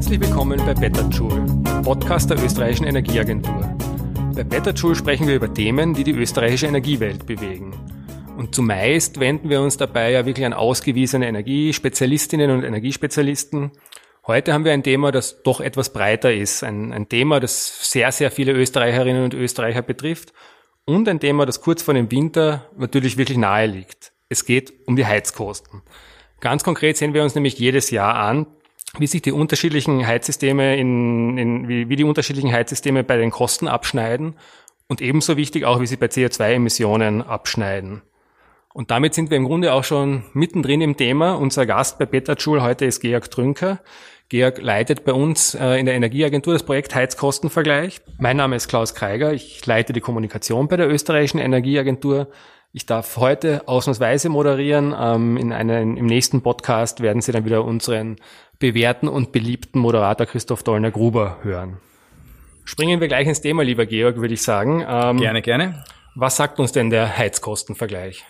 Herzlich willkommen bei Better Joule, Podcast der österreichischen Energieagentur. Bei Better Joule sprechen wir über Themen, die die österreichische Energiewelt bewegen. Und zumeist wenden wir uns dabei ja wirklich an ausgewiesene Energiespezialistinnen und Energiespezialisten. Heute haben wir ein Thema, das doch etwas breiter ist. Ein, ein Thema, das sehr, sehr viele Österreicherinnen und Österreicher betrifft. Und ein Thema, das kurz vor dem Winter natürlich wirklich nahe liegt. Es geht um die Heizkosten. Ganz konkret sehen wir uns nämlich jedes Jahr an, wie sich die unterschiedlichen Heizsysteme in, in wie, wie die unterschiedlichen Heizsysteme bei den Kosten abschneiden und ebenso wichtig auch, wie sie bei CO2-Emissionen abschneiden. Und damit sind wir im Grunde auch schon mittendrin im Thema. Unser Gast bei Betachul heute ist Georg Trünker. Georg leitet bei uns äh, in der Energieagentur das Projekt Heizkostenvergleich. Mein Name ist Klaus Kreiger. Ich leite die Kommunikation bei der österreichischen Energieagentur. Ich darf heute ausnahmsweise moderieren. Ähm, in einem, Im nächsten Podcast werden Sie dann wieder unseren bewährten und beliebten Moderator Christoph Dollner-Gruber hören. Springen wir gleich ins Thema, lieber Georg, würde ich sagen. Ähm, gerne, gerne. Was sagt uns denn der Heizkostenvergleich?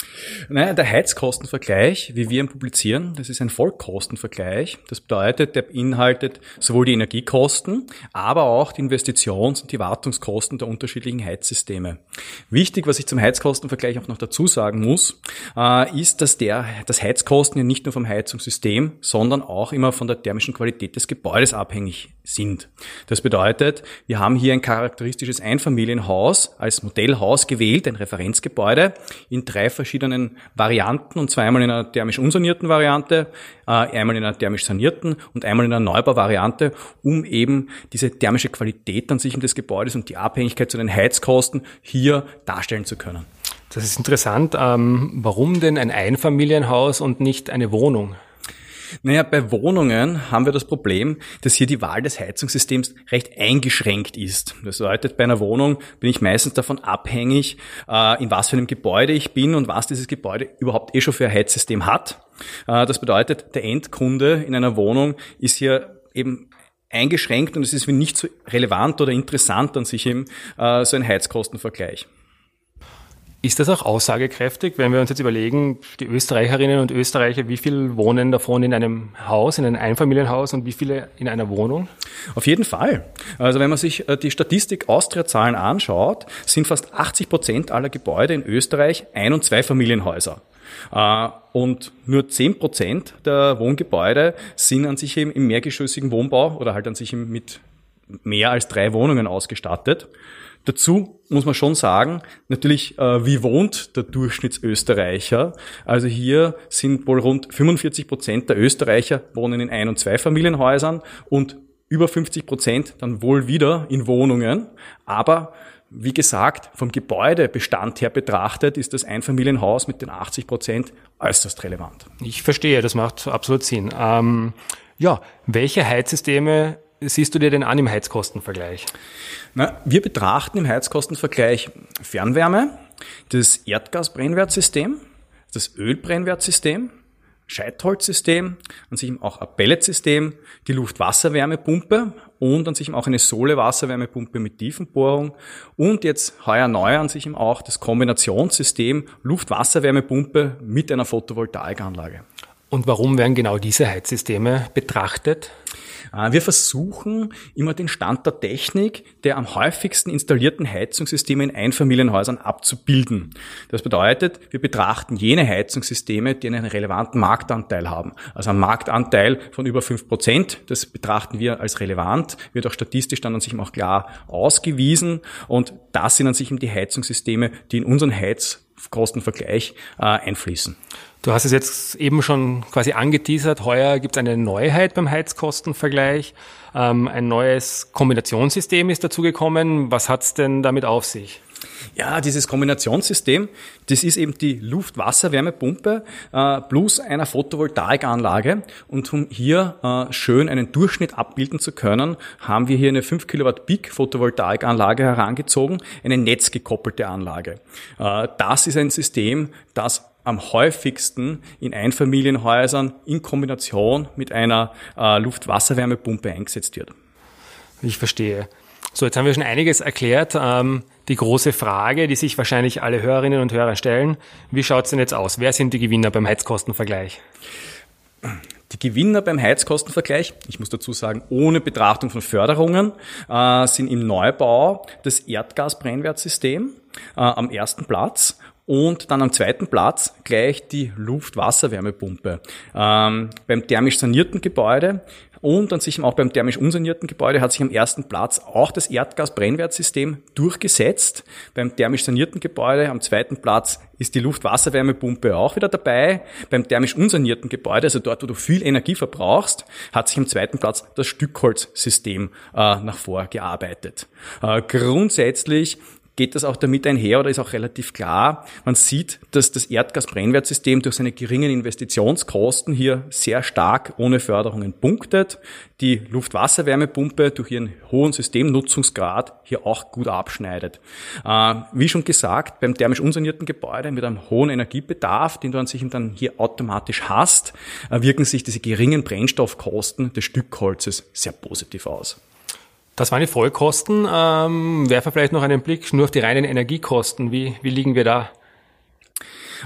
Naja, der Heizkostenvergleich, wie wir ihn publizieren, das ist ein Vollkostenvergleich. Das bedeutet, der beinhaltet sowohl die Energiekosten, aber auch die Investitions- und die Wartungskosten der unterschiedlichen Heizsysteme. Wichtig, was ich zum Heizkostenvergleich auch noch dazu sagen muss, äh, ist, dass der, das Heizkosten ja nicht nur vom Heizungssystem, sondern auch immer von der thermischen Qualität des Gebäudes abhängig sind. Das bedeutet, wir haben hier ein charakteristisches Einfamilienhaus als Modellhaus gewählt, ein Referenzgebäude in drei verschiedenen Varianten und zweimal in einer thermisch unsanierten Variante, äh, einmal in einer thermisch sanierten und einmal in einer Neubauvariante, um eben diese thermische Qualität an sich des Gebäudes und die Abhängigkeit zu den Heizkosten hier darstellen zu können. Das ist interessant. Ähm, warum denn ein Einfamilienhaus und nicht eine Wohnung? Naja, bei Wohnungen haben wir das Problem, dass hier die Wahl des Heizungssystems recht eingeschränkt ist. Das bedeutet, bei einer Wohnung bin ich meistens davon abhängig, äh, in was für einem Gebäude ich bin und was dieses Gebäude überhaupt eh schon für ein Heizsystem hat. Äh, das bedeutet, der Endkunde in einer Wohnung ist hier eben eingeschränkt und es ist nicht so relevant oder interessant an sich eben äh, so ein Heizkostenvergleich. Ist das auch aussagekräftig, wenn wir uns jetzt überlegen, die Österreicherinnen und Österreicher, wie viel wohnen davon in einem Haus, in einem Einfamilienhaus und wie viele in einer Wohnung? Auf jeden Fall. Also wenn man sich äh, die Statistik Austria-Zahlen anschaut, sind fast 80 Prozent aller Gebäude in Österreich Ein- und Zweifamilienhäuser. Äh, und nur 10 Prozent der Wohngebäude sind an sich eben im mehrgeschossigen Wohnbau oder halt an sich mit mehr als drei Wohnungen ausgestattet. Dazu muss man schon sagen, natürlich, äh, wie wohnt der Durchschnittsösterreicher? Also hier sind wohl rund 45 Prozent der Österreicher wohnen in Ein- und Zweifamilienhäusern und über 50 Prozent dann wohl wieder in Wohnungen. Aber wie gesagt, vom Gebäudebestand her betrachtet ist das Einfamilienhaus mit den 80 Prozent äußerst relevant. Ich verstehe, das macht absolut Sinn. Ähm, ja, welche Heizsysteme siehst du dir denn an im Heizkostenvergleich? Na, wir betrachten im Heizkostenvergleich Fernwärme, das Erdgasbrennwertsystem, das Ölbrennwertsystem, Scheitholzsystem, an sich auch ein Pelletsystem, die Luftwasserwärmepumpe und an sich auch eine Sohle-Wasserwärmepumpe mit Tiefenbohrung und jetzt heuer neu an sich auch das Kombinationssystem Luftwasserwärmepumpe mit einer Photovoltaikanlage. Und warum werden genau diese Heizsysteme betrachtet? Äh, wir versuchen immer den Stand der Technik der am häufigsten installierten Heizungssysteme in Einfamilienhäusern abzubilden. Das bedeutet, wir betrachten jene Heizungssysteme, die einen relevanten Marktanteil haben. Also einen Marktanteil von über fünf Prozent. Das betrachten wir als relevant, wird auch statistisch dann an sich auch klar ausgewiesen. Und das sind an sich die Heizungssysteme, die in unseren Heizkostenvergleich äh, einfließen. Du hast es jetzt eben schon quasi angeteasert. Heuer gibt es eine Neuheit beim Heizkostenvergleich. Ähm, ein neues Kombinationssystem ist dazugekommen. Was hat's denn damit auf sich? Ja, dieses Kombinationssystem, das ist eben die Luft-Wasser-Wärmepumpe äh, plus einer Photovoltaikanlage. Und um hier äh, schön einen Durchschnitt abbilden zu können, haben wir hier eine 5 Kilowatt Peak Photovoltaikanlage herangezogen, eine netzgekoppelte Anlage. Äh, das ist ein System, das am häufigsten in Einfamilienhäusern in Kombination mit einer äh, Luft-Wasserwärmepumpe eingesetzt wird. Ich verstehe. So, jetzt haben wir schon einiges erklärt. Ähm, die große Frage, die sich wahrscheinlich alle Hörerinnen und Hörer stellen. Wie schaut es denn jetzt aus? Wer sind die Gewinner beim Heizkostenvergleich? Die Gewinner beim Heizkostenvergleich, ich muss dazu sagen, ohne Betrachtung von Förderungen, äh, sind im Neubau das Erdgasbrennwertsystem äh, am ersten Platz und dann am zweiten Platz gleich die Luft-Wasser-Wärmepumpe. Ähm, beim thermisch sanierten Gebäude und an sich auch beim thermisch unsanierten Gebäude hat sich am ersten Platz auch das Erdgasbrennwertsystem durchgesetzt. Beim thermisch sanierten Gebäude am zweiten Platz ist die Luft-Wasser-Wärmepumpe auch wieder dabei. Beim thermisch unsanierten Gebäude, also dort, wo du viel Energie verbrauchst, hat sich am zweiten Platz das Stückholzsystem äh, nach vorgearbeitet. Äh, grundsätzlich geht das auch damit einher oder ist auch relativ klar. Man sieht, dass das Erdgasbrennwertsystem durch seine geringen Investitionskosten hier sehr stark ohne Förderungen punktet. Die Luft-Wasser-Wärmepumpe durch ihren hohen Systemnutzungsgrad hier auch gut abschneidet. Äh, wie schon gesagt, beim thermisch unsanierten Gebäude mit einem hohen Energiebedarf, den du an sich dann hier automatisch hast, äh, wirken sich diese geringen Brennstoffkosten des Stückholzes sehr positiv aus. Das waren die Vollkosten. Ähm, werfen vielleicht noch einen Blick nur auf die reinen Energiekosten. Wie, wie liegen wir da?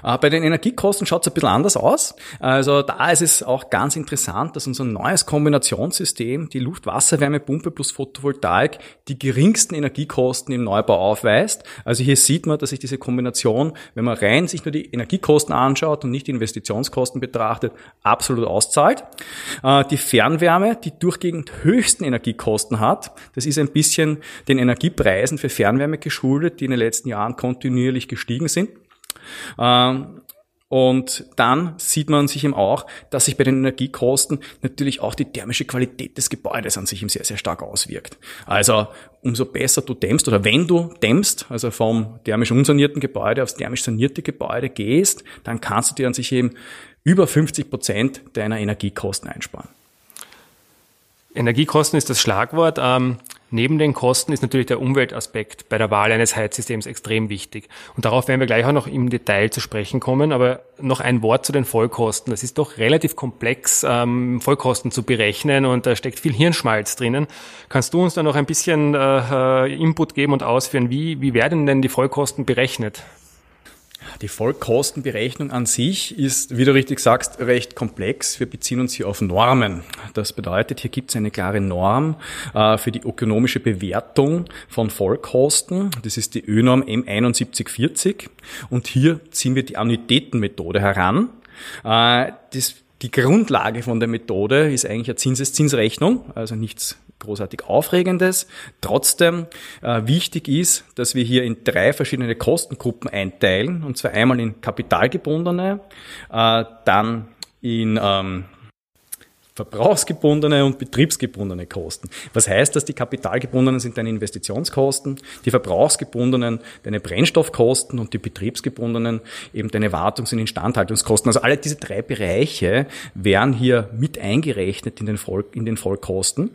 Äh, bei den Energiekosten schaut es ein bisschen anders aus. Also da ist es auch ganz interessant, dass unser neues Kombinationssystem, die Luft-Wasser-Wärmepumpe plus Photovoltaik, die geringsten Energiekosten im Neubau aufweist. Also hier sieht man, dass sich diese Kombination, wenn man rein sich nur die Energiekosten anschaut und nicht die Investitionskosten betrachtet, absolut auszahlt. Äh, die Fernwärme, die durchgehend höchsten Energiekosten hat, das ist ein bisschen den Energiepreisen für Fernwärme geschuldet, die in den letzten Jahren kontinuierlich gestiegen sind. Ähm, und dann sieht man sich eben auch, dass sich bei den Energiekosten natürlich auch die thermische Qualität des Gebäudes an sich eben sehr, sehr stark auswirkt. Also umso besser du dämmst oder wenn du dämmst, also vom thermisch unsanierten Gebäude aufs thermisch sanierte Gebäude gehst, dann kannst du dir an sich eben über 50 Prozent deiner Energiekosten einsparen. Energiekosten ist das Schlagwort. Ähm, neben den Kosten ist natürlich der Umweltaspekt bei der Wahl eines Heizsystems extrem wichtig. Und darauf werden wir gleich auch noch im Detail zu sprechen kommen. Aber noch ein Wort zu den Vollkosten. Das ist doch relativ komplex, ähm, Vollkosten zu berechnen und da steckt viel Hirnschmalz drinnen. Kannst du uns da noch ein bisschen äh, äh Input geben und ausführen? Wie, wie werden denn die Vollkosten berechnet? Die Vollkostenberechnung an sich ist, wie du richtig sagst, recht komplex. Wir beziehen uns hier auf Normen. Das bedeutet, hier gibt es eine klare Norm äh, für die ökonomische Bewertung von Vollkosten. Das ist die ÖNORM M7140. Und hier ziehen wir die Annuitätenmethode heran. Äh, das die Grundlage von der Methode ist eigentlich eine Zinseszinsrechnung, also nichts großartig Aufregendes. Trotzdem äh, wichtig ist, dass wir hier in drei verschiedene Kostengruppen einteilen, und zwar einmal in kapitalgebundene, äh, dann in ähm, verbrauchsgebundene und betriebsgebundene Kosten. Was heißt das? Die kapitalgebundenen sind deine Investitionskosten, die verbrauchsgebundenen deine Brennstoffkosten und die betriebsgebundenen eben deine Wartungs- und Instandhaltungskosten. Also alle diese drei Bereiche werden hier mit eingerechnet in den, Voll in den Vollkosten.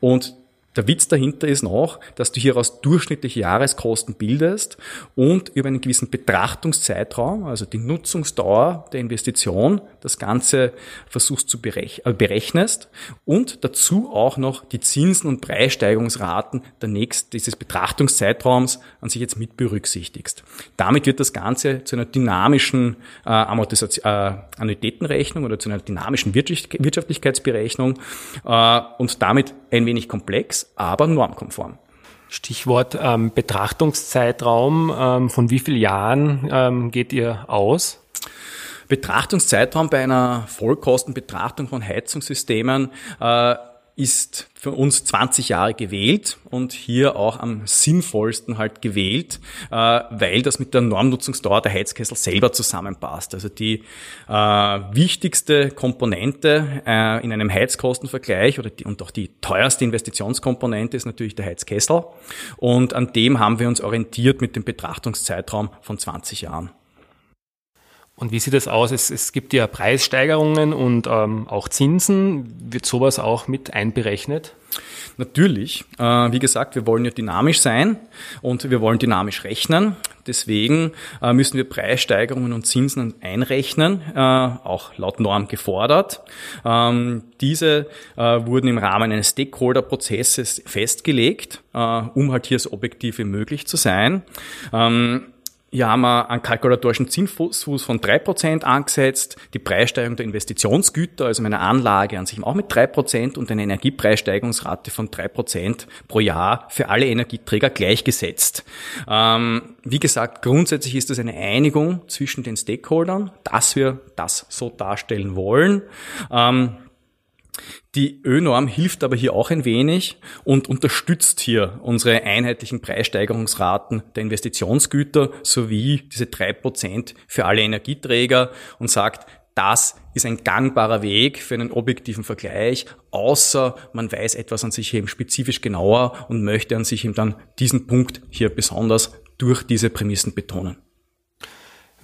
Und der Witz dahinter ist noch, dass du hieraus durchschnittliche Jahreskosten bildest und über einen gewissen Betrachtungszeitraum, also die Nutzungsdauer der Investition, das Ganze versuchst zu berech äh, berechnest und dazu auch noch die Zinsen und Preissteigerungsraten der nächst, dieses Betrachtungszeitraums an sich jetzt mit berücksichtigst. Damit wird das Ganze zu einer dynamischen äh, Amortisation, äh, Annuitätenrechnung oder zu einer dynamischen Wirtschaftlichkeitsberechnung äh, und damit ein wenig komplex aber normkonform. Stichwort ähm, Betrachtungszeitraum. Ähm, von wie vielen Jahren ähm, geht ihr aus? Betrachtungszeitraum bei einer Vollkostenbetrachtung von Heizungssystemen äh, ist für uns 20 Jahre gewählt und hier auch am sinnvollsten halt gewählt, äh, weil das mit der Normnutzungsdauer der Heizkessel selber zusammenpasst. Also die äh, wichtigste Komponente äh, in einem Heizkostenvergleich oder die, und auch die teuerste Investitionskomponente ist natürlich der Heizkessel und an dem haben wir uns orientiert mit dem Betrachtungszeitraum von 20 Jahren. Und wie sieht es aus? Es, es gibt ja Preissteigerungen und ähm, auch Zinsen. Wird sowas auch mit einberechnet? Natürlich. Äh, wie gesagt, wir wollen ja dynamisch sein und wir wollen dynamisch rechnen. Deswegen äh, müssen wir Preissteigerungen und Zinsen einrechnen, äh, auch laut Norm gefordert. Ähm, diese äh, wurden im Rahmen eines Stakeholder-Prozesses festgelegt, äh, um halt hier so objektiv wie möglich zu sein. Ähm, hier haben wir einen kalkulatorischen Zinsfuß von drei Prozent angesetzt, die Preissteigerung der Investitionsgüter, also meine Anlage an sich auch mit drei Prozent und eine Energiepreissteigerungsrate von drei Prozent pro Jahr für alle Energieträger gleichgesetzt. Ähm, wie gesagt, grundsätzlich ist das eine Einigung zwischen den Stakeholdern, dass wir das so darstellen wollen. Ähm, die Ö-Norm hilft aber hier auch ein wenig und unterstützt hier unsere einheitlichen Preissteigerungsraten der Investitionsgüter sowie diese drei Prozent für alle Energieträger und sagt, das ist ein gangbarer Weg für einen objektiven Vergleich, außer man weiß etwas an sich eben spezifisch genauer und möchte an sich eben dann diesen Punkt hier besonders durch diese Prämissen betonen.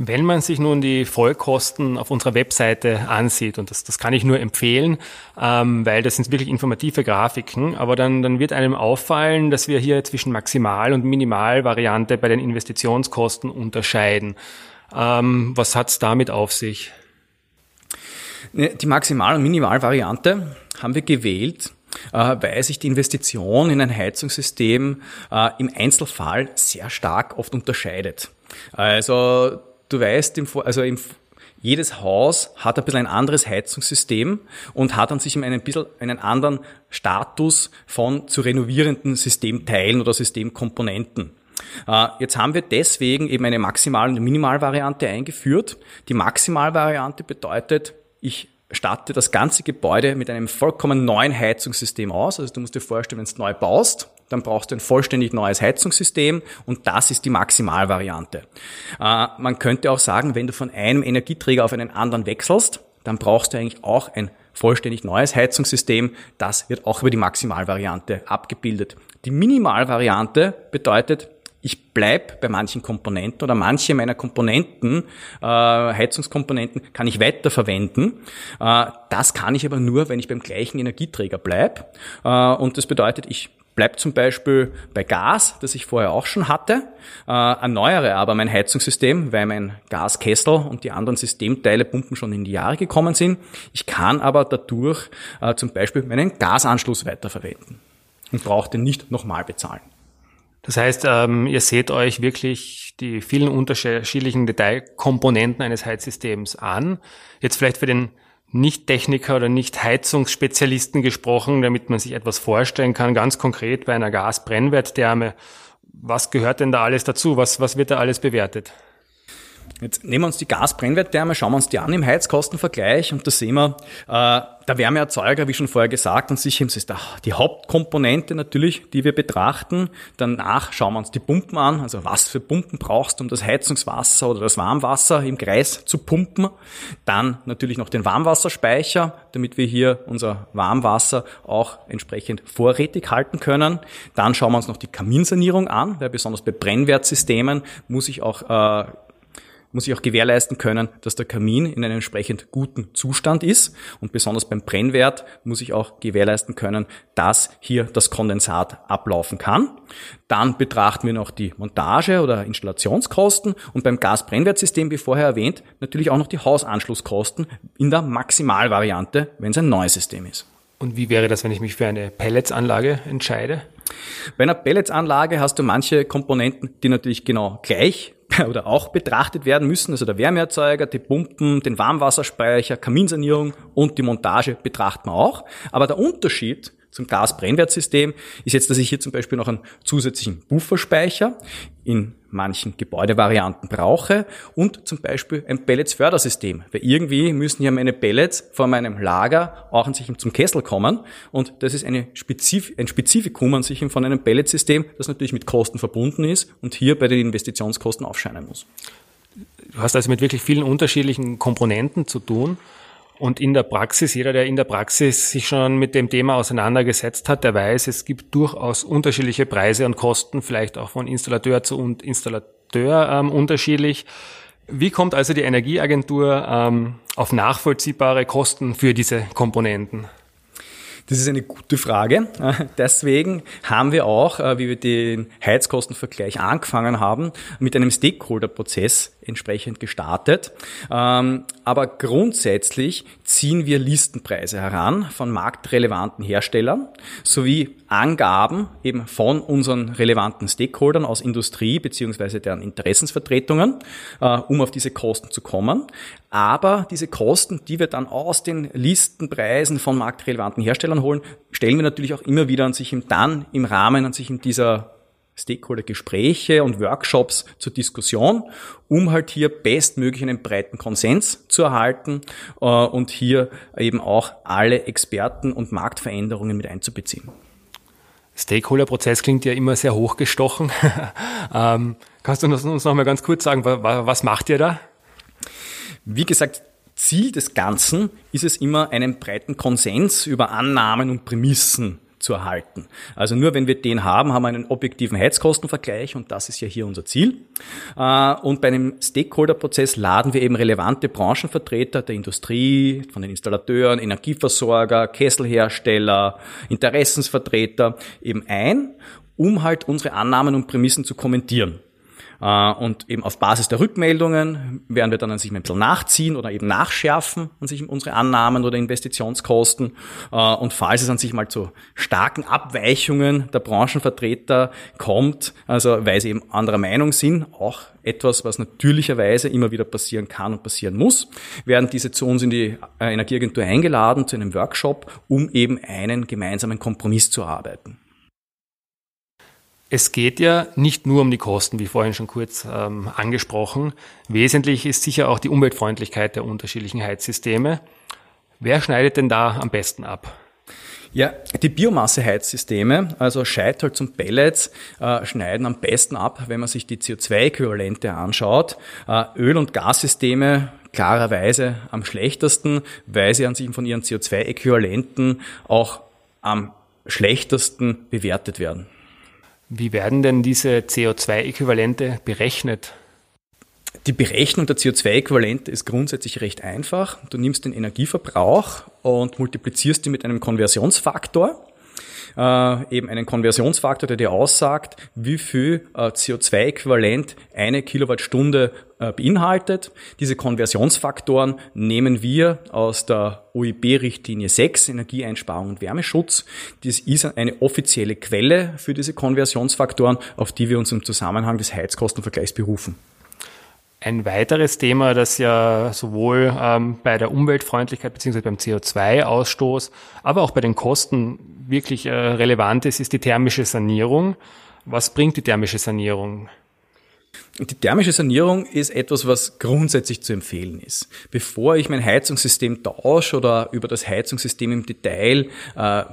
Wenn man sich nun die Vollkosten auf unserer Webseite ansieht, und das, das kann ich nur empfehlen, ähm, weil das sind wirklich informative Grafiken, aber dann, dann wird einem auffallen, dass wir hier zwischen Maximal- und Minimalvariante bei den Investitionskosten unterscheiden. Ähm, was hat's damit auf sich? Ne, die Maximal- und Minimalvariante haben wir gewählt, äh, weil sich die Investition in ein Heizungssystem äh, im Einzelfall sehr stark oft unterscheidet. Also du weißt, im, also im, jedes Haus hat ein bisschen ein anderes Heizungssystem und hat an sich ein bisschen einen anderen Status von zu renovierenden Systemteilen oder Systemkomponenten. Äh, jetzt haben wir deswegen eben eine Maximal- und Minimalvariante eingeführt. Die Maximalvariante bedeutet, ich statte das ganze Gebäude mit einem vollkommen neuen Heizungssystem aus. Also du musst dir vorstellen, wenn du neu baust, dann brauchst du ein vollständig neues Heizungssystem und das ist die Maximalvariante. Äh, man könnte auch sagen, wenn du von einem Energieträger auf einen anderen wechselst, dann brauchst du eigentlich auch ein vollständig neues Heizungssystem. Das wird auch über die Maximalvariante abgebildet. Die Minimalvariante bedeutet, ich bleib bei manchen Komponenten oder manche meiner Komponenten, äh, Heizungskomponenten, kann ich weiterverwenden. Äh, das kann ich aber nur, wenn ich beim gleichen Energieträger bleib. Äh, und das bedeutet, ich bleibt zum Beispiel bei Gas, das ich vorher auch schon hatte, äh, erneuere aber mein Heizungssystem, weil mein Gaskessel und die anderen Systemteile Pumpen schon in die Jahre gekommen sind. Ich kann aber dadurch äh, zum Beispiel meinen Gasanschluss weiterverwenden und brauche den nicht nochmal bezahlen. Das heißt, ähm, ihr seht euch wirklich die vielen unterschiedlichen Detailkomponenten eines Heizsystems an. Jetzt vielleicht für den nicht-Techniker oder Nicht-Heizungsspezialisten gesprochen, damit man sich etwas vorstellen kann, ganz konkret bei einer Gasbrennwerttherme. Was gehört denn da alles dazu? Was, was wird da alles bewertet? Jetzt nehmen wir uns die Gasbrennwerttherme, schauen wir uns die an im Heizkostenvergleich und da sehen wir, äh, der Wärmeerzeuger, wie schon vorher gesagt, an sich ist die Hauptkomponente natürlich, die wir betrachten. Danach schauen wir uns die Pumpen an, also was für Pumpen brauchst du, um das Heizungswasser oder das Warmwasser im Kreis zu pumpen. Dann natürlich noch den Warmwasserspeicher, damit wir hier unser Warmwasser auch entsprechend vorrätig halten können. Dann schauen wir uns noch die Kaminsanierung an, weil besonders bei Brennwertsystemen muss ich auch äh, muss ich auch gewährleisten können, dass der Kamin in einem entsprechend guten Zustand ist. Und besonders beim Brennwert muss ich auch gewährleisten können, dass hier das Kondensat ablaufen kann. Dann betrachten wir noch die Montage- oder Installationskosten und beim Gasbrennwertsystem, wie vorher erwähnt, natürlich auch noch die Hausanschlusskosten in der Maximalvariante, wenn es ein neues System ist. Und wie wäre das, wenn ich mich für eine Pelletsanlage entscheide? Bei einer Pelletsanlage hast du manche Komponenten, die natürlich genau gleich oder auch betrachtet werden müssen, also der Wärmeerzeuger, die Pumpen, den Warmwasserspeicher, Kaminsanierung und die Montage betrachten wir auch. Aber der Unterschied zum Gasbrennwertsystem ist jetzt, dass ich hier zum Beispiel noch einen zusätzlichen Bufferspeicher in manchen Gebäudevarianten brauche und zum Beispiel ein Pellets-Fördersystem. Weil irgendwie müssen ja meine Pellets von meinem Lager auch an sich zum Kessel kommen und das ist Spezif ein Spezifikum an sich von einem Pelletsystem, das natürlich mit Kosten verbunden ist und hier bei den Investitionskosten aufscheinen muss. Du hast also mit wirklich vielen unterschiedlichen Komponenten zu tun. Und in der Praxis, jeder, der in der Praxis sich schon mit dem Thema auseinandergesetzt hat, der weiß, es gibt durchaus unterschiedliche Preise und Kosten, vielleicht auch von Installateur zu Installateur ähm, unterschiedlich. Wie kommt also die Energieagentur ähm, auf nachvollziehbare Kosten für diese Komponenten? Das ist eine gute Frage. Deswegen haben wir auch, äh, wie wir den Heizkostenvergleich angefangen haben, mit einem Stakeholder-Prozess entsprechend gestartet. Ähm, aber grundsätzlich ziehen wir Listenpreise heran von marktrelevanten Herstellern sowie Angaben eben von unseren relevanten Stakeholdern aus Industrie beziehungsweise deren Interessensvertretungen, äh, um auf diese Kosten zu kommen. Aber diese Kosten, die wir dann aus den Listenpreisen von marktrelevanten Herstellern holen, stellen wir natürlich auch immer wieder an sich im, dann im Rahmen an sich in dieser Stakeholder-Gespräche und Workshops zur Diskussion, um halt hier bestmöglich einen breiten Konsens zu erhalten äh, und hier eben auch alle Experten und Marktveränderungen mit einzubeziehen. Stakeholder-Prozess klingt ja immer sehr hochgestochen. ähm, kannst du uns noch mal ganz kurz sagen, was macht ihr da? Wie gesagt, Ziel des Ganzen ist es immer, einen breiten Konsens über Annahmen und Prämissen zu erhalten. Also nur wenn wir den haben, haben wir einen objektiven Heizkostenvergleich und das ist ja hier unser Ziel. Äh, und bei einem Stakeholder-Prozess laden wir eben relevante Branchenvertreter der Industrie, von den Installateuren, Energieversorger, Kesselhersteller, Interessensvertreter eben ein, um halt unsere Annahmen und Prämissen zu kommentieren. Äh, und eben auf Basis der Rückmeldungen werden wir dann an sich ein bisschen nachziehen oder eben nachschärfen an sich unsere Annahmen oder Investitionskosten. Äh, und falls es an sich mal zu starken Abweichungen der Branchenvertreter kommt, also weil sie eben anderer Meinung sind, auch etwas, was natürlicherweise immer wieder passieren kann und passieren muss, werden diese zu uns in die äh, Energieagentur eingeladen zu einem Workshop, um eben einen gemeinsamen Kompromiss zu erarbeiten. Es geht ja nicht nur um die Kosten, wie vorhin schon kurz ähm, angesprochen. Wesentlich ist sicher auch die Umweltfreundlichkeit der unterschiedlichen Heizsysteme. Wer schneidet denn da am besten ab? Ja, die Biomasseheizsysteme, also Scheitholz und Pellets, äh, schneiden am besten ab, wenn man sich die CO2-Äquivalente anschaut. Äh, Öl- und Gassysteme klarerweise am schlechtesten, weil sie an sich von ihren CO2-Äquivalenten auch am schlechtesten bewertet werden. Wie werden denn diese CO2-Äquivalente berechnet? Die Berechnung der CO2-Äquivalente ist grundsätzlich recht einfach. Du nimmst den Energieverbrauch und multiplizierst ihn mit einem Konversionsfaktor äh, eben einen Konversionsfaktor, der dir aussagt, wie viel äh, CO2-Äquivalent eine Kilowattstunde äh, beinhaltet. Diese Konversionsfaktoren nehmen wir aus der OIB-Richtlinie 6, Energieeinsparung und Wärmeschutz. Das ist eine offizielle Quelle für diese Konversionsfaktoren, auf die wir uns im Zusammenhang des Heizkostenvergleichs berufen. Ein weiteres Thema, das ja sowohl ähm, bei der Umweltfreundlichkeit bzw. beim CO2-Ausstoß, aber auch bei den Kosten wirklich äh, relevant ist, ist die thermische Sanierung. Was bringt die thermische Sanierung? Die thermische Sanierung ist etwas, was grundsätzlich zu empfehlen ist. Bevor ich mein Heizungssystem tausche oder über das Heizungssystem im Detail äh,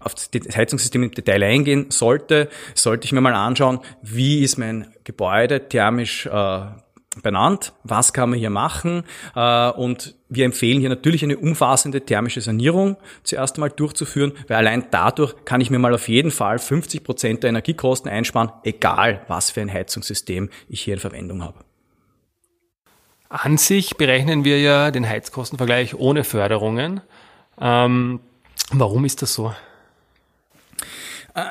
auf das Heizungssystem im Detail eingehen sollte, sollte ich mir mal anschauen, wie ist mein Gebäude thermisch äh, benannt, was kann man hier machen äh, und wir empfehlen hier natürlich eine umfassende thermische Sanierung zuerst einmal durchzuführen, weil allein dadurch kann ich mir mal auf jeden Fall 50 Prozent der Energiekosten einsparen, egal was für ein Heizungssystem ich hier in Verwendung habe. An sich berechnen wir ja den Heizkostenvergleich ohne Förderungen. Ähm, warum ist das so? Äh,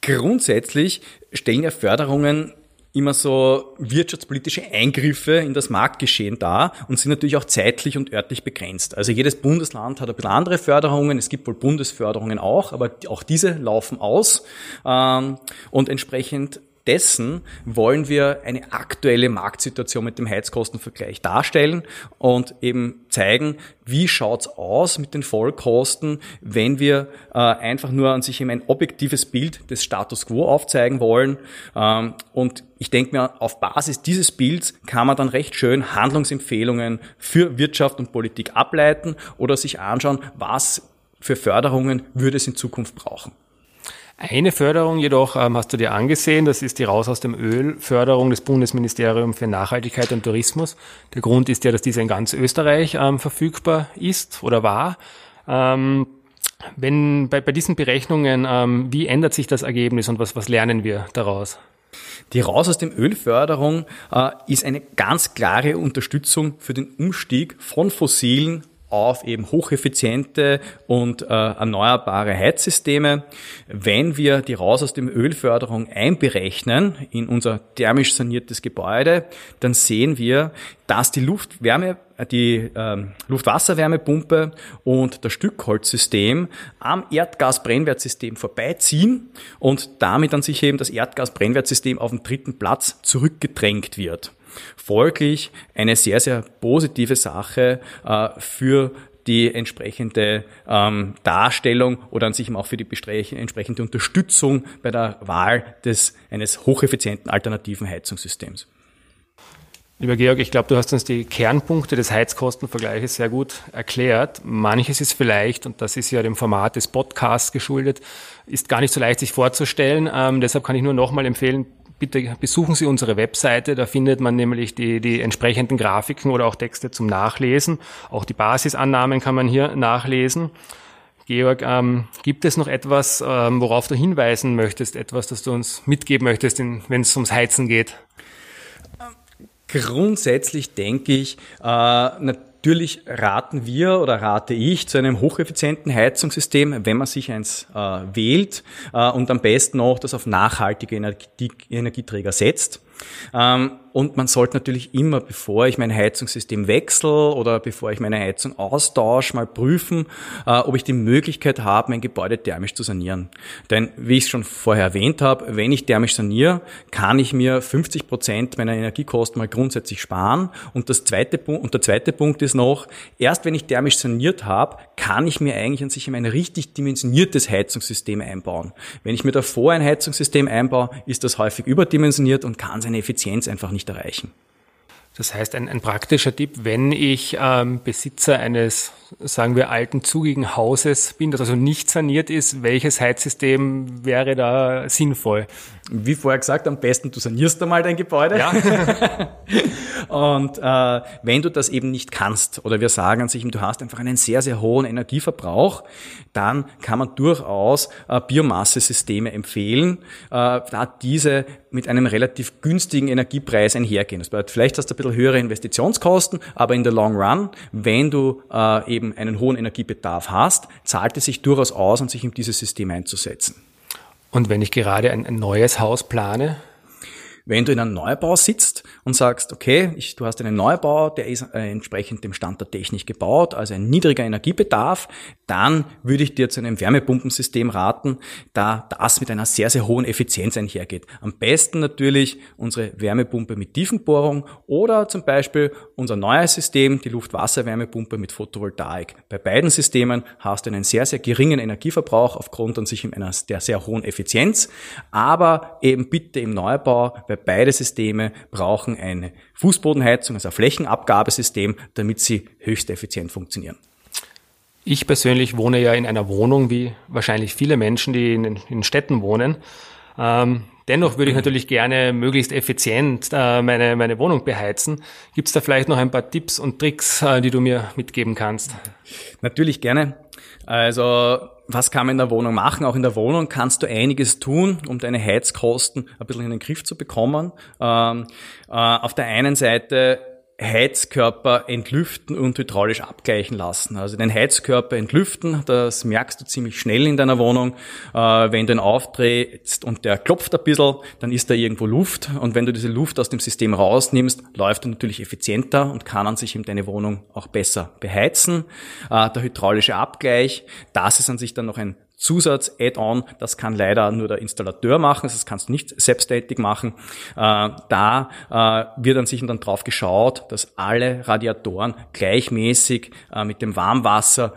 grundsätzlich stellen ja Förderungen immer so wirtschaftspolitische Eingriffe in das Marktgeschehen dar und sind natürlich auch zeitlich und örtlich begrenzt. Also jedes Bundesland hat ein bisschen andere Förderungen, es gibt wohl Bundesförderungen auch, aber auch diese laufen aus ähm, und entsprechend dessen wollen wir eine aktuelle Marktsituation mit dem Heizkostenvergleich darstellen und eben zeigen, wie schaut's aus mit den Vollkosten, wenn wir äh, einfach nur an sich eben ein objektives Bild des Status quo aufzeigen wollen. Ähm, und ich denke mir, auf Basis dieses Bilds kann man dann recht schön Handlungsempfehlungen für Wirtschaft und Politik ableiten oder sich anschauen, was für Förderungen würde es in Zukunft brauchen. Eine Förderung jedoch ähm, hast du dir angesehen, das ist die Raus aus dem Öl Förderung des Bundesministeriums für Nachhaltigkeit und Tourismus. Der Grund ist ja, dass diese in ganz Österreich ähm, verfügbar ist oder war. Ähm, wenn bei, bei diesen Berechnungen, ähm, wie ändert sich das Ergebnis und was, was lernen wir daraus? Die Raus aus dem Ölförderung äh, ist eine ganz klare Unterstützung für den Umstieg von fossilen auf eben hocheffiziente und äh, erneuerbare Heizsysteme. Wenn wir die raus aus dem Ölförderung einberechnen in unser thermisch saniertes Gebäude, dann sehen wir, dass die Luftwärme die ähm, Luftwasserwärmepumpe und das Stückholzsystem am Erdgasbrennwertsystem vorbeiziehen und damit an sich eben das Erdgasbrennwertsystem auf den dritten Platz zurückgedrängt wird. Folglich eine sehr, sehr positive Sache äh, für die entsprechende ähm, Darstellung oder an sich auch für die entsprechende Unterstützung bei der Wahl des, eines hocheffizienten alternativen Heizungssystems. Lieber Georg, ich glaube, du hast uns die Kernpunkte des Heizkostenvergleiches sehr gut erklärt. Manches ist vielleicht, und das ist ja dem Format des Podcasts geschuldet, ist gar nicht so leicht sich vorzustellen. Ähm, deshalb kann ich nur nochmal empfehlen, bitte besuchen Sie unsere Webseite. Da findet man nämlich die, die entsprechenden Grafiken oder auch Texte zum Nachlesen. Auch die Basisannahmen kann man hier nachlesen. Georg, ähm, gibt es noch etwas, ähm, worauf du hinweisen möchtest, etwas, das du uns mitgeben möchtest, wenn es ums Heizen geht? Grundsätzlich denke ich, äh, natürlich raten wir oder rate ich zu einem hocheffizienten Heizungssystem, wenn man sich eins äh, wählt äh, und am besten auch das auf nachhaltige Energie Energieträger setzt. Ähm, und man sollte natürlich immer, bevor ich mein Heizungssystem wechsle oder bevor ich meine Heizung austausche, mal prüfen, äh, ob ich die Möglichkeit habe, mein Gebäude thermisch zu sanieren. Denn, wie ich es schon vorher erwähnt habe, wenn ich thermisch saniere, kann ich mir 50 Prozent meiner Energiekosten mal grundsätzlich sparen. Und, das zweite, und der zweite Punkt ist noch, erst wenn ich thermisch saniert habe, kann ich mir eigentlich an sich ein richtig dimensioniertes Heizungssystem einbauen. Wenn ich mir davor ein Heizungssystem einbaue, ist das häufig überdimensioniert und kann seine Effizienz einfach nicht erreichen. Das heißt, ein, ein praktischer Tipp, wenn ich ähm, Besitzer eines, sagen wir, alten, zugigen Hauses bin, das also nicht saniert ist, welches Heizsystem wäre da sinnvoll? Wie vorher gesagt, am besten du sanierst einmal dein Gebäude. Ja. und äh, wenn du das eben nicht kannst, oder wir sagen an sich, du hast einfach einen sehr, sehr hohen Energieverbrauch, dann kann man durchaus äh, Biomassesysteme empfehlen, äh, da diese mit einem relativ günstigen Energiepreis einhergehen. Das bedeutet, vielleicht hast du bisschen höhere Investitionskosten, aber in der Long Run, wenn du äh, eben einen hohen Energiebedarf hast, zahlt es sich durchaus aus, an sich in dieses System einzusetzen. Und wenn ich gerade ein, ein neues Haus plane, wenn du in einem Neubau sitzt und sagst, okay, ich, du hast einen Neubau, der ist äh, entsprechend dem Stand der Technik gebaut, also ein niedriger Energiebedarf, dann würde ich dir zu einem Wärmepumpensystem raten, da das mit einer sehr, sehr hohen Effizienz einhergeht. Am besten natürlich unsere Wärmepumpe mit Tiefenbohrung oder zum Beispiel unser neues System, die Luftwasserwärmepumpe mit Photovoltaik. Bei beiden Systemen hast du einen sehr, sehr geringen Energieverbrauch aufgrund an sich einer der sehr hohen Effizienz, aber eben bitte im Neubau bei beide Systeme brauchen eine Fußbodenheizung, also ein Flächenabgabesystem, damit sie höchst effizient funktionieren. Ich persönlich wohne ja in einer Wohnung, wie wahrscheinlich viele Menschen, die in, in Städten wohnen. Ähm, dennoch würde ich natürlich gerne möglichst effizient äh, meine, meine Wohnung beheizen. Gibt es da vielleicht noch ein paar Tipps und Tricks, äh, die du mir mitgeben kannst? Natürlich gerne. Also was kann man in der Wohnung machen? Auch in der Wohnung kannst du einiges tun, um deine Heizkosten ein bisschen in den Griff zu bekommen. Ähm, äh, auf der einen Seite Heizkörper entlüften und hydraulisch abgleichen lassen. Also den Heizkörper entlüften, das merkst du ziemlich schnell in deiner Wohnung. Äh, wenn du ihn aufdrehst und der klopft ein bisschen, dann ist da irgendwo Luft. Und wenn du diese Luft aus dem System rausnimmst, läuft er natürlich effizienter und kann an sich eben deine Wohnung auch besser beheizen. Äh, der hydraulische Abgleich, das ist an sich dann noch ein Zusatz-Add-on, das kann leider nur der Installateur machen, das kannst du nicht selbsttätig machen. Äh, da äh, wird an sich dann drauf geschaut, dass alle Radiatoren gleichmäßig äh, mit dem Warmwasser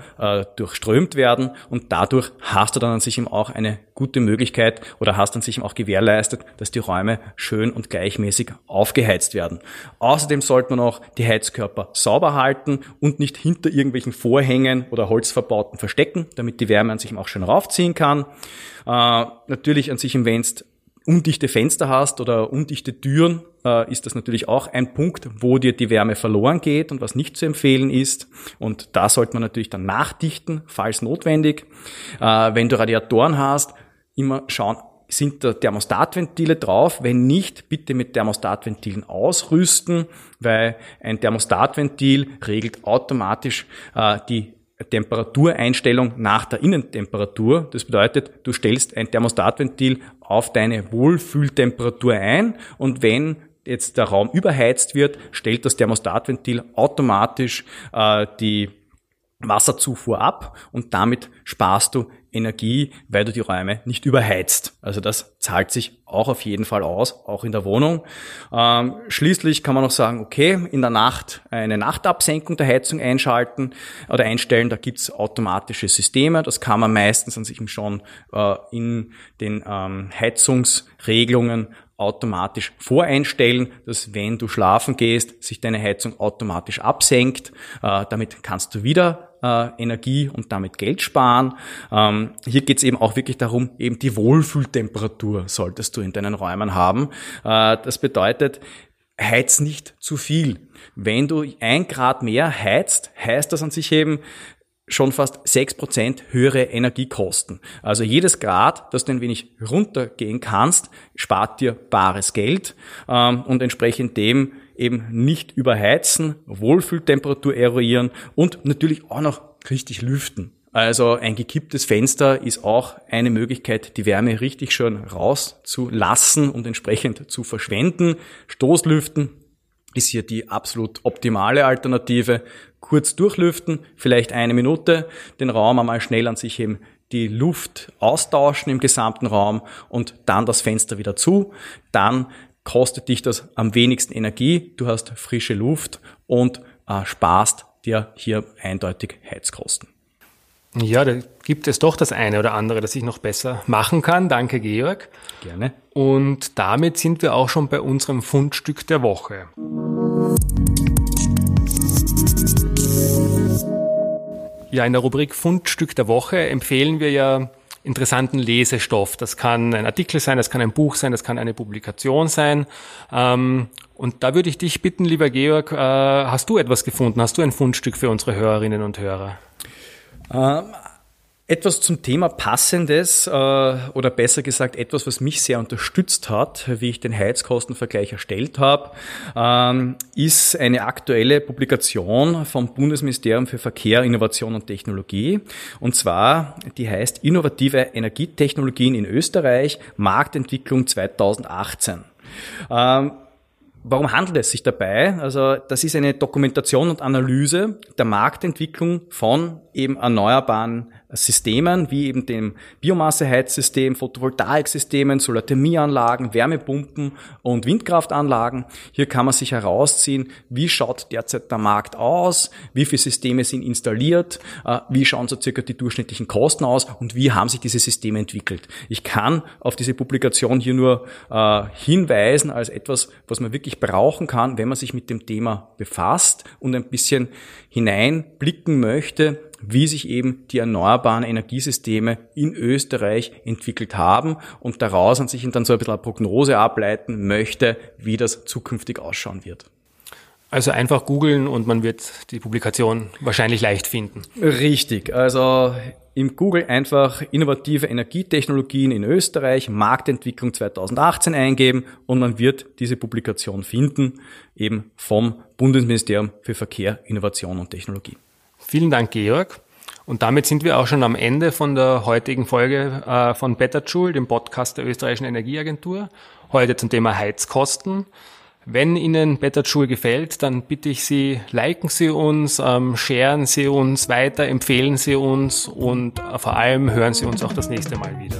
durchströmt werden und dadurch hast du dann an sich eben auch eine gute Möglichkeit oder hast an sich auch gewährleistet, dass die Räume schön und gleichmäßig aufgeheizt werden. Außerdem sollte man auch die Heizkörper sauber halten und nicht hinter irgendwelchen Vorhängen oder Holzverbauten verstecken, damit die Wärme an sich auch schön raufziehen kann. Äh, natürlich an sich, wenn du undichte Fenster hast oder undichte Türen, äh, ist das natürlich auch ein Punkt, wo dir die Wärme verloren geht und was nicht zu empfehlen ist. Und da sollte man natürlich dann nachdichten, falls notwendig. Äh, wenn du Radiatoren hast, immer schauen, sind da Thermostatventile drauf? Wenn nicht, bitte mit Thermostatventilen ausrüsten, weil ein Thermostatventil regelt automatisch äh, die Temperatureinstellung nach der Innentemperatur. Das bedeutet, du stellst ein Thermostatventil auf deine Wohlfühltemperatur ein und wenn jetzt der Raum überheizt wird, stellt das Thermostatventil automatisch äh, die Wasserzufuhr ab und damit sparst du Energie, weil du die Räume nicht überheizt. Also das zahlt sich auch auf jeden Fall aus, auch in der Wohnung. Ähm, schließlich kann man noch sagen, okay, in der Nacht eine Nachtabsenkung der Heizung einschalten oder einstellen. Da gibt's automatische Systeme. Das kann man meistens an sich schon äh, in den ähm, Heizungsregelungen automatisch voreinstellen, dass wenn du schlafen gehst, sich deine Heizung automatisch absenkt. Äh, damit kannst du wieder äh, Energie und damit Geld sparen. Ähm, hier geht es eben auch wirklich darum, eben die Wohlfühltemperatur solltest du in deinen Räumen haben. Äh, das bedeutet, heiz nicht zu viel. Wenn du ein Grad mehr heizt, heißt das an sich eben, schon fast sechs Prozent höhere Energiekosten. Also jedes Grad, das du ein wenig runtergehen kannst, spart dir bares Geld ähm, und entsprechend dem eben nicht überheizen, Wohlfühltemperatur eruieren und natürlich auch noch richtig lüften. Also ein gekipptes Fenster ist auch eine Möglichkeit, die Wärme richtig schön rauszulassen und entsprechend zu verschwenden. Stoßlüften ist hier die absolut optimale Alternative. Kurz durchlüften, vielleicht eine Minute, den Raum einmal schnell an sich eben die Luft austauschen im gesamten Raum und dann das Fenster wieder zu. Dann kostet dich das am wenigsten Energie, du hast frische Luft und äh, sparst dir hier eindeutig Heizkosten. Ja, da gibt es doch das eine oder andere, das ich noch besser machen kann. Danke, Georg. Gerne. Und damit sind wir auch schon bei unserem Fundstück der Woche. Ja, in der Rubrik Fundstück der Woche empfehlen wir ja interessanten Lesestoff. Das kann ein Artikel sein, das kann ein Buch sein, das kann eine Publikation sein. Ähm, und da würde ich dich bitten, lieber Georg, äh, hast du etwas gefunden? Hast du ein Fundstück für unsere Hörerinnen und Hörer? Ähm, etwas zum Thema Passendes äh, oder besser gesagt etwas, was mich sehr unterstützt hat, wie ich den Heizkostenvergleich erstellt habe, ähm, ist eine aktuelle Publikation vom Bundesministerium für Verkehr, Innovation und Technologie. Und zwar, die heißt Innovative Energietechnologien in Österreich, Marktentwicklung 2018. Ähm, Warum handelt es sich dabei? Also das ist eine Dokumentation und Analyse der Marktentwicklung von eben erneuerbaren Systemen, wie eben dem Biomasseheizsystem, Photovoltaiksystemen, Solarthermieanlagen, Wärmepumpen und Windkraftanlagen. Hier kann man sich herausziehen, wie schaut derzeit der Markt aus, wie viele Systeme sind installiert, äh, wie schauen so circa die durchschnittlichen Kosten aus und wie haben sich diese Systeme entwickelt. Ich kann auf diese Publikation hier nur äh, hinweisen als etwas, was man wirklich brauchen kann, wenn man sich mit dem Thema befasst und ein bisschen hineinblicken möchte, wie sich eben die erneuerbaren Energiesysteme in Österreich entwickelt haben und daraus an sich dann so ein bisschen eine Prognose ableiten möchte, wie das zukünftig ausschauen wird. Also einfach googeln und man wird die Publikation wahrscheinlich leicht finden. Richtig. Also im Google einfach innovative Energietechnologien in Österreich, Marktentwicklung 2018 eingeben und man wird diese Publikation finden, eben vom Bundesministerium für Verkehr, Innovation und Technologie. Vielen Dank, Georg. Und damit sind wir auch schon am Ende von der heutigen Folge äh, von Better Joule, dem Podcast der österreichischen Energieagentur. Heute zum Thema Heizkosten. Wenn Ihnen Better Joule gefällt, dann bitte ich Sie, liken Sie uns, ähm, sharen Sie uns weiter, empfehlen Sie uns und äh, vor allem hören Sie uns auch das nächste Mal wieder.